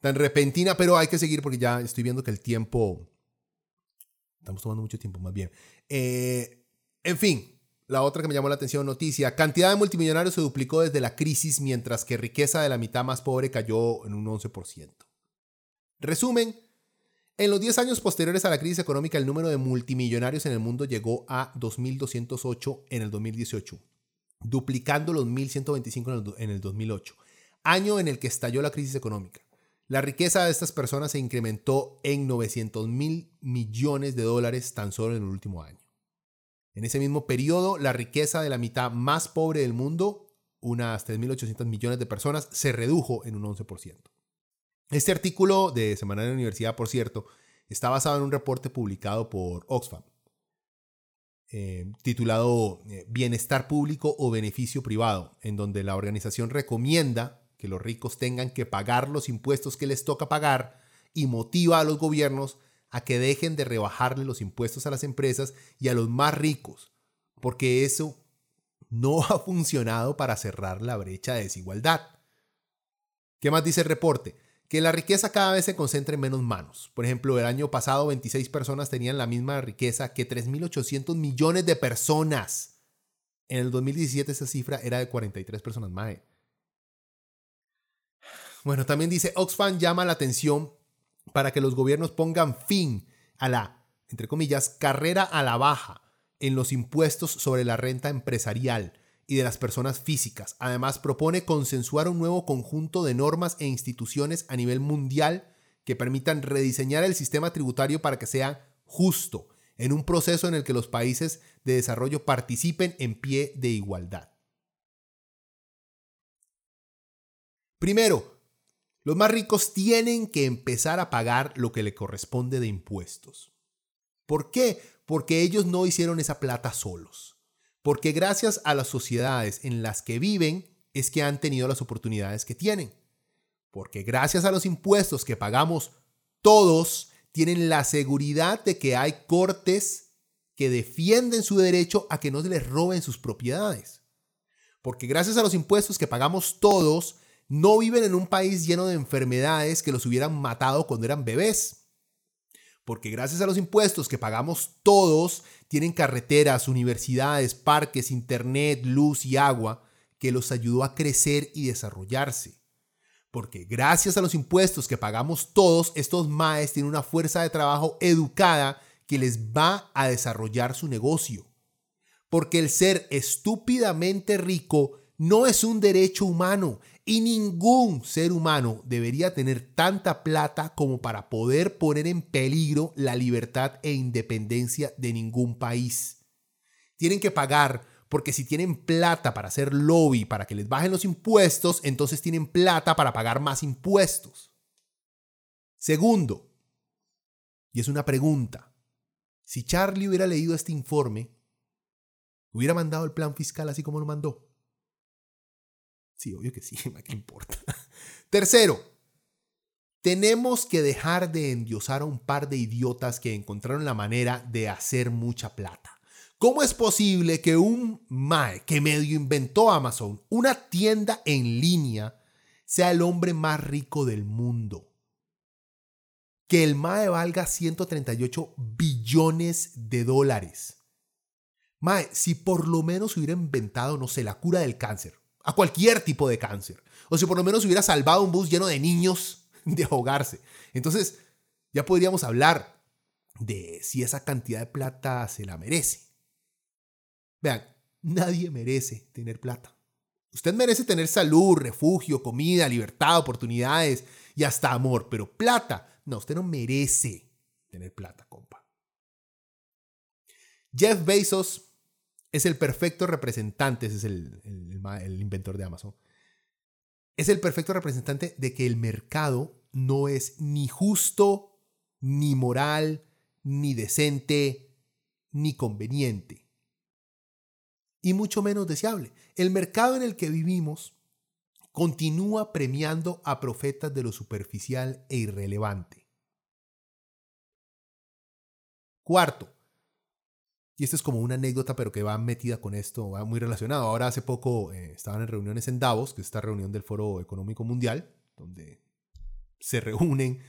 tan repentina, pero hay que seguir porque ya estoy viendo que el tiempo... Estamos tomando mucho tiempo, más bien. Eh, en fin, la otra que me llamó la atención, noticia, cantidad de multimillonarios se duplicó desde la crisis, mientras que riqueza de la mitad más pobre cayó en un 11%. Resumen, En los 10 años posteriores a la crisis económica, el número de multimillonarios en el mundo llegó a 2.208 en el 2018, duplicando los 1.125 en el 2008, año en el que estalló la crisis económica. La riqueza de estas personas se incrementó en 900 mil millones de dólares tan solo en el último año. En ese mismo periodo, la riqueza de la mitad más pobre del mundo, unas 3.800 millones de personas, se redujo en un 11%. Este artículo de Semana de la Universidad, por cierto, está basado en un reporte publicado por Oxfam, eh, titulado eh, Bienestar Público o Beneficio Privado, en donde la organización recomienda que los ricos tengan que pagar los impuestos que les toca pagar y motiva a los gobiernos a que dejen de rebajarle los impuestos a las empresas y a los más ricos, porque eso no ha funcionado para cerrar la brecha de desigualdad. ¿Qué más dice el reporte? Que la riqueza cada vez se concentra en menos manos. Por ejemplo, el año pasado 26 personas tenían la misma riqueza que 3.800 millones de personas. En el 2017 esa cifra era de 43 personas más. Bueno, también dice, Oxfam llama la atención para que los gobiernos pongan fin a la, entre comillas, carrera a la baja en los impuestos sobre la renta empresarial y de las personas físicas. Además, propone consensuar un nuevo conjunto de normas e instituciones a nivel mundial que permitan rediseñar el sistema tributario para que sea justo, en un proceso en el que los países de desarrollo participen en pie de igualdad. Primero, los más ricos tienen que empezar a pagar lo que le corresponde de impuestos. ¿Por qué? Porque ellos no hicieron esa plata solos. Porque gracias a las sociedades en las que viven es que han tenido las oportunidades que tienen. Porque gracias a los impuestos que pagamos todos, tienen la seguridad de que hay cortes que defienden su derecho a que no se les roben sus propiedades. Porque gracias a los impuestos que pagamos todos, no viven en un país lleno de enfermedades que los hubieran matado cuando eran bebés. Porque gracias a los impuestos que pagamos todos, tienen carreteras, universidades, parques, internet, luz y agua que los ayudó a crecer y desarrollarse. Porque gracias a los impuestos que pagamos todos, estos maes tienen una fuerza de trabajo educada que les va a desarrollar su negocio. Porque el ser estúpidamente rico no es un derecho humano, y ningún ser humano debería tener tanta plata como para poder poner en peligro la libertad e independencia de ningún país. Tienen que pagar porque si tienen plata para hacer lobby, para que les bajen los impuestos, entonces tienen plata para pagar más impuestos. Segundo, y es una pregunta, si Charlie hubiera leído este informe, ¿hubiera mandado el plan fiscal así como lo mandó? Sí, obvio que sí, ¿qué importa? Tercero, tenemos que dejar de endiosar a un par de idiotas que encontraron la manera de hacer mucha plata. ¿Cómo es posible que un MAE que medio inventó Amazon, una tienda en línea, sea el hombre más rico del mundo? Que el MAE valga 138 billones de dólares. MAE, si por lo menos hubiera inventado, no sé, la cura del cáncer, a cualquier tipo de cáncer. O si por lo menos hubiera salvado un bus lleno de niños de ahogarse. Entonces, ya podríamos hablar de si esa cantidad de plata se la merece. Vean, nadie merece tener plata. Usted merece tener salud, refugio, comida, libertad, oportunidades y hasta amor, pero plata, no, usted no merece tener plata, compa. Jeff Bezos es el perfecto representante, ese es el, el, inventor de Amazon, es el perfecto representante de que el mercado no es ni justo, ni moral, ni decente, ni conveniente. Y mucho menos deseable. El mercado en el que vivimos continúa premiando a profetas de lo superficial e irrelevante. Cuarto, y esto es como una anécdota, pero que va metida con esto, va muy relacionado. Ahora hace poco eh, estaban en reuniones en Davos, que es esta reunión del Foro Económico Mundial, donde se reúnen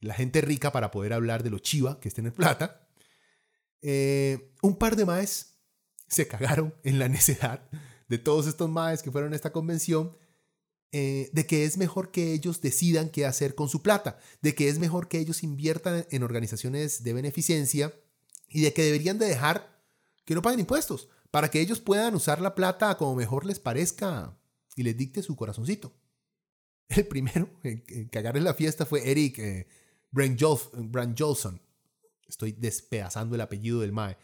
la gente rica para poder hablar de lo chiva que es tener plata. Eh, un par de maes se cagaron en la necedad de todos estos maes que fueron a esta convención eh, de que es mejor que ellos decidan qué hacer con su plata, de que es mejor que ellos inviertan en organizaciones de beneficencia y de que deberían de dejar que no paguen impuestos para que ellos puedan usar la plata como mejor les parezca y les dicte su corazoncito. El primero en cagar en la fiesta fue Eric eh, Brand Jolson. Estoy despedazando el apellido del MAE.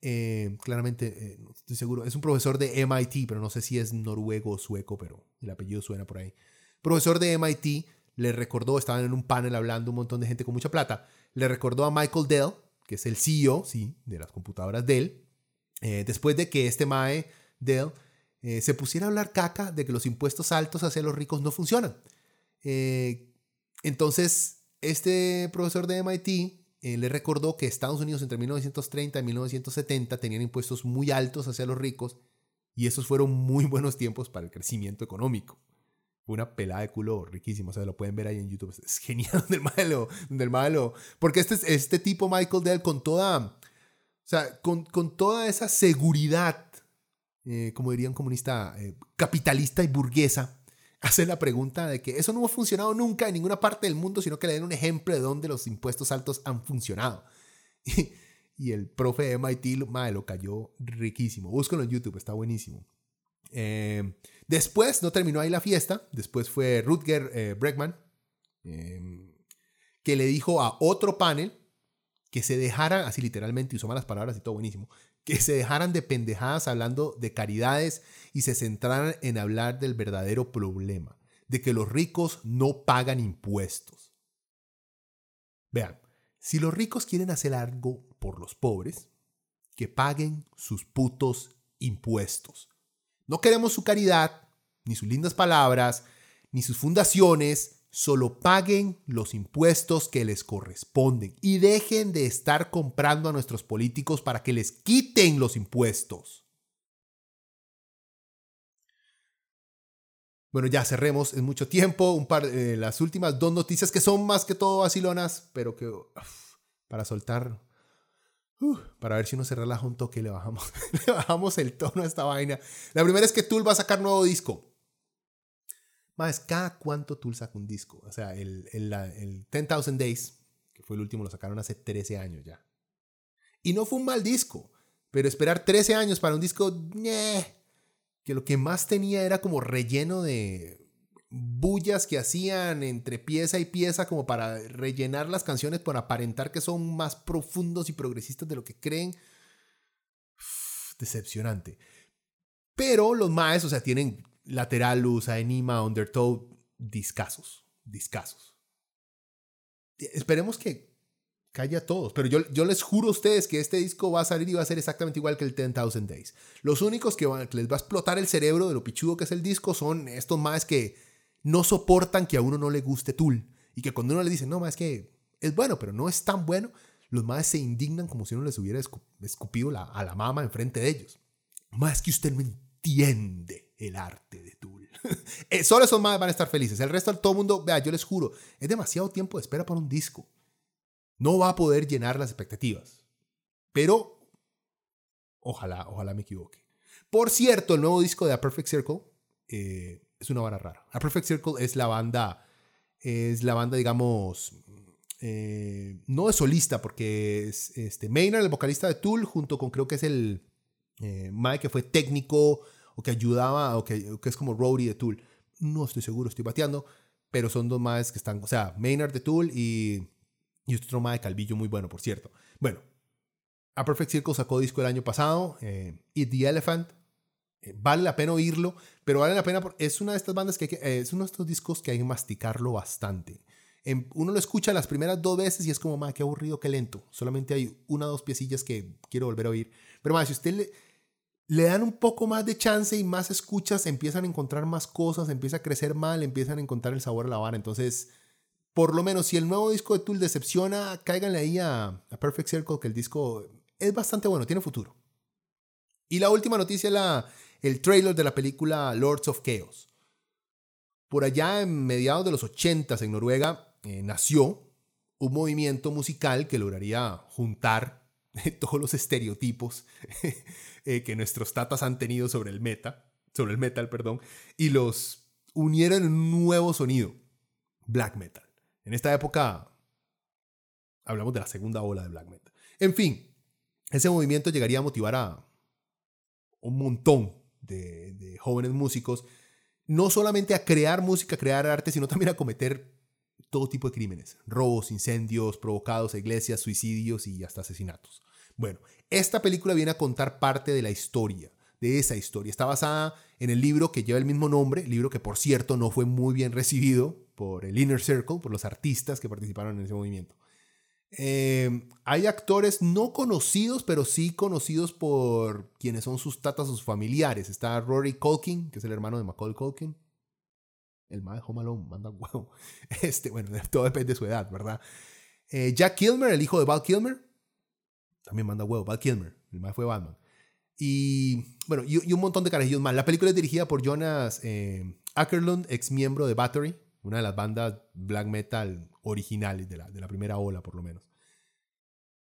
Eh, claramente, eh, estoy seguro. Es un profesor de MIT, pero no sé si es noruego o sueco, pero el apellido suena por ahí. Profesor de MIT le recordó, estaban en un panel hablando un montón de gente con mucha plata, le recordó a Michael Dell, que es el CEO, sí, de las computadoras Dell, eh, después de que este Mae Dell se pusiera a hablar caca de que los impuestos altos hacia los ricos no funcionan. entonces, este profesor de MIT eh, le recordó que Estados Unidos entre 1930 y 1970 tenían impuestos muy altos hacia los ricos y esos fueron muy buenos tiempos para el crecimiento económico. Fue una pelada de culo riquísima, o sea, lo pueden ver ahí en YouTube. Es genial del malo, del malo. Porque este, este tipo, Michael Dell, con toda, sea, con, con toda esa seguridad, eh, como diría un comunista, eh, capitalista y burguesa, hace la pregunta de que eso no ha funcionado nunca en ninguna parte del mundo, sino que le den un ejemplo de dónde los impuestos altos han funcionado. Y, el profe de MIT lo cayó riquísimo. Búscalo en YouTube, está buenísimo. Eh, después, no terminó ahí la fiesta, después fue Rutger eh, Bregman, que le dijo a otro panel que se dejara, así literalmente, usó malas palabras y todo buenísimo, que se dejaran de pendejadas hablando de caridades y se centraran en hablar del verdadero problema, de que los ricos no pagan impuestos. Vean, si los ricos quieren hacer algo por los pobres, que paguen sus putos impuestos. No queremos su caridad, ni sus lindas palabras, ni sus fundaciones, solo paguen los impuestos que les corresponden y dejen de estar comprando a nuestros políticos para que les quiten los impuestos. Bueno, ya cerremos en mucho tiempo. Un par, de las últimas dos noticias que son más que todo vacilonas, pero que para soltar, para ver si uno se relaja un toque, le bajamos, le bajamos el tono a esta vaina. La primera es que Tool va a sacar nuevo disco. Más, cada cuánto Tool saca un disco. O sea, el, el, el 10,000 Days, que fue el último, lo sacaron hace 13 años ya. Y no fue un mal disco, pero esperar 13 años para un disco, que lo que más tenía era como relleno de bullas que hacían entre pieza y pieza como para rellenar las canciones por aparentar que son más profundos y progresistas de lo que creen. decepcionante. Pero los maes, o sea, tienen Lateralus, Enima, Undertow, discasos, discasos. Esperemos que caiga a todos, pero yo, yo les juro a ustedes que este disco va a salir y va a ser exactamente igual que el 10,000 Days. Los únicos que, les va a explotar el cerebro de lo pichudo que es el disco son estos más que no soportan que a uno no le guste Tool y que cuando uno le dice, no, más que es bueno, pero no es tan bueno, los más se indignan como si uno les hubiera escupido a la mama enfrente de ellos. Más que usted no entiende el arte de Tool. Eh, solo esos más van a estar felices. El resto, todo el mundo, vea, yo les juro, es demasiado tiempo de espera para un disco. No va a poder llenar las expectativas. Pero, ojalá, ojalá me equivoque. Por cierto, el nuevo disco de A Perfect Circle eh, es una banda rara. A Perfect Circle es la banda, es la banda, digamos, eh, no es solista, porque es este, Maynard, el vocalista de Tool, junto con creo que es el Mike, que fue técnico o que ayudaba, o que, es como roadie de Tool. No estoy seguro, estoy bateando, pero son dos más que están, o sea, Maynard de Tool y, y otro más de Calvillo muy bueno, por cierto. Bueno, A Perfect Circle sacó disco el año pasado, eh, the Elephant. Eh, vale la pena oírlo, pero vale la pena, porque es una de estas bandas que, eh, es uno de estos discos que hay que masticarlo bastante. uno lo escucha las primeras dos veces y es como, más qué aburrido, qué lento. Solamente hay una o dos piecillas que quiero volver a oír. Pero más, si usted le, le dan un poco más de chance y más escuchas, empiezan a encontrar más cosas, empieza a crecer mal, empiezan a encontrar el sabor a la vara. Entonces, por lo menos, si el nuevo disco de Tool decepciona, cáiganle ahí a, Perfect Circle, que el disco es bastante bueno, tiene futuro. Y la última noticia, la, el trailer de la película Lords of Chaos. Por allá en mediados de los 80 en Noruega eh, nació un movimiento musical que lograría juntar todos los estereotipos eh, que nuestros tatas han tenido sobre el meta, sobre el metal, perdón, y los unieron un nuevo sonido, black metal. En esta época hablamos de la segunda ola de black metal. En fin, ese movimiento llegaría a motivar a un montón de, de jóvenes músicos, no solamente a crear música, a crear arte, sino también a cometer todo tipo de crímenes, robos, incendios provocados a iglesias, suicidios y hasta asesinatos. Bueno, esta película viene a contar parte de la historia, de esa historia. Está basada en el libro que lleva el mismo nombre, libro que por cierto no fue muy bien recibido por el Inner Circle, por los artistas que participaron en ese movimiento. Eh, hay actores no conocidos, pero sí conocidos por quienes son sus tatas, sus familiares. Está Rory Culkin, que es el hermano de Macaulay Culkin. El más de Home Alone, manda huevo. Este, bueno, todo depende de su edad, ¿verdad? Eh, Jack Kilmer, el hijo de Val Kilmer, también manda huevo. Val Kilmer, el más fue Batman. Y bueno, y, un montón de carajillos más. La película es dirigida por Jonas eh, Ackerlund, ex miembro de Battery, una de las bandas black metal originales de la, de la primera ola, por lo menos.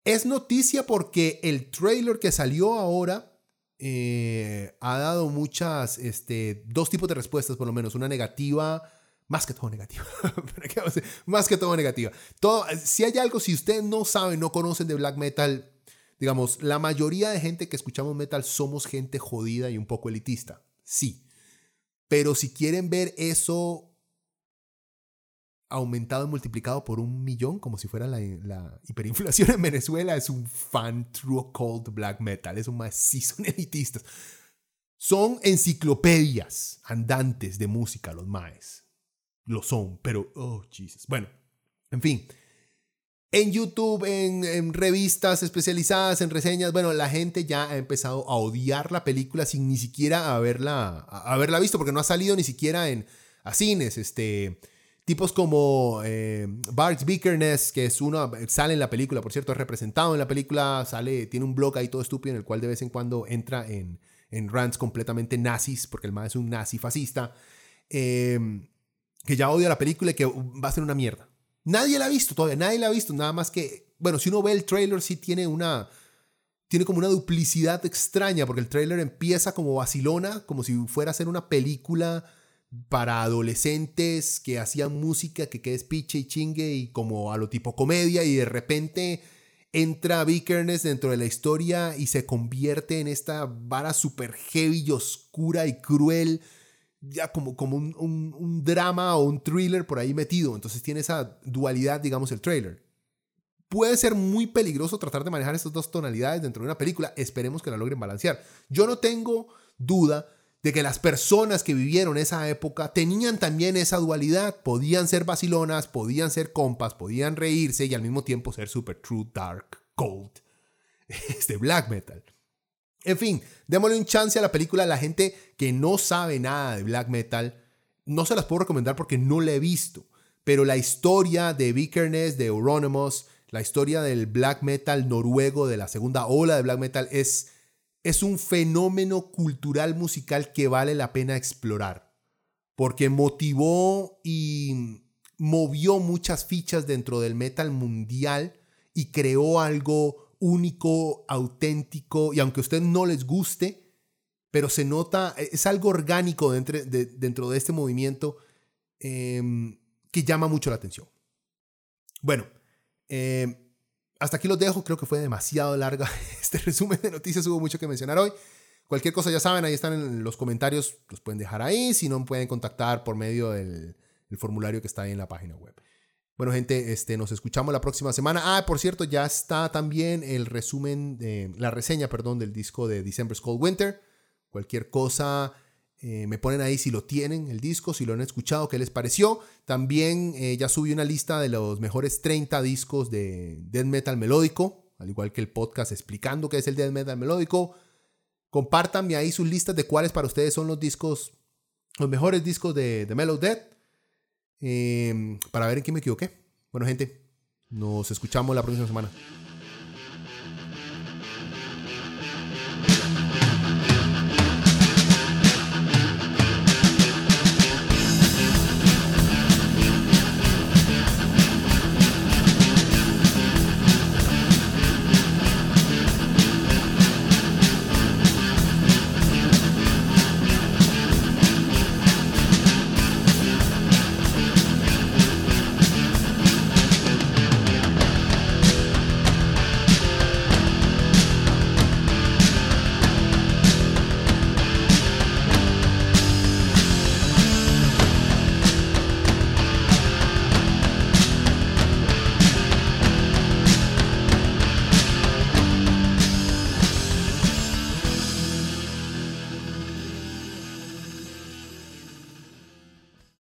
Es noticia porque el trailer que salió ahora eh, ha dado muchas, este, dos tipos de respuestas, por lo menos. Una negativa, más que todo negativa. más que todo negativa. Todo, si hay algo, si ustedes no saben, no conocen de black metal, digamos, la mayoría de gente que escuchamos metal somos gente jodida y un poco elitista. Sí. Pero si quieren ver eso aumentado y multiplicado por un millón, como si fuera la, hiperinflación en Venezuela, es un fan true cold black metal. Es un son elitistas. Son enciclopedias andantes de música, los maes. Lo son, pero, oh, Jesus. Bueno, en fin. En YouTube, en, revistas especializadas, en reseñas, bueno, la gente ya ha empezado a odiar la película sin ni siquiera haberla, haberla visto, porque no ha salido ni siquiera en, a cines. Este, Tipos como eh, Bart Vickerness, que es uno, sale en la película, por cierto, es representado en la película, sale, tiene un blog ahí todo estúpido en el cual de vez en cuando entra en, en rants completamente nazis, porque el man es un nazi fascista, em, que ya odia la película y que va a ser una mierda. Nadie la ha visto todavía, nadie la ha visto, nada más que, bueno, si uno ve el trailer, sí tiene una, tiene como una duplicidad extraña, porque el trailer empieza como vacilona, como si fuera a ser una película para adolescentes que hacían música que quede piche y chingue y como a lo tipo comedia y de repente entra Vickerness dentro de la historia y se convierte en esta vara super heavy y oscura y cruel, ya como, como un, un, drama o un thriller por ahí metido. Entonces tiene esa dualidad, digamos, el trailer. Puede ser muy peligroso tratar de manejar estas dos tonalidades dentro de una película. Esperemos que la logren balancear. Yo no tengo duda de que las personas que vivieron esa época tenían también esa dualidad, podían ser vacilonas, podían ser compas, podían reírse y al mismo tiempo ser super true, dark, cold, este black metal. En fin, démosle un chance a la película a la gente que no sabe nada de black metal. No se las puedo recomendar porque no la he visto, pero la historia de Vickerness, de Euronymous, la historia del black metal noruego, de la segunda ola de black metal, es es un fenómeno cultural musical que vale la pena explorar, porque motivó y movió muchas fichas dentro del metal mundial y creó algo único, auténtico, y aunque a ustedes no les guste, pero se nota, es algo orgánico dentro de, este movimiento em, que llama mucho la atención. Bueno, eh, hasta aquí los dejo, creo que fue demasiado larga este resumen de noticias, hubo mucho que mencionar hoy. Cualquier cosa ya saben, ahí están en los comentarios, los pueden dejar ahí, si no pueden contactar por medio del formulario que está ahí en la página web. Bueno, gente, este, nos escuchamos la próxima semana. Ah, por cierto, ya está también el resumen, la reseña, perdón, del disco de December's Cold Winter. Cualquier cosa, eh, me ponen ahí si lo tienen, el disco, si lo han escuchado, qué les pareció. También eh, ya subí una lista de los mejores 30 discos de death metal melódico, al igual que el podcast explicando qué es el death metal melódico. Compártanme ahí sus listas de cuáles para ustedes son los discos, los mejores discos de, de Mellow Death, em, para ver en qué me equivoqué. Bueno, gente, nos escuchamos la próxima semana.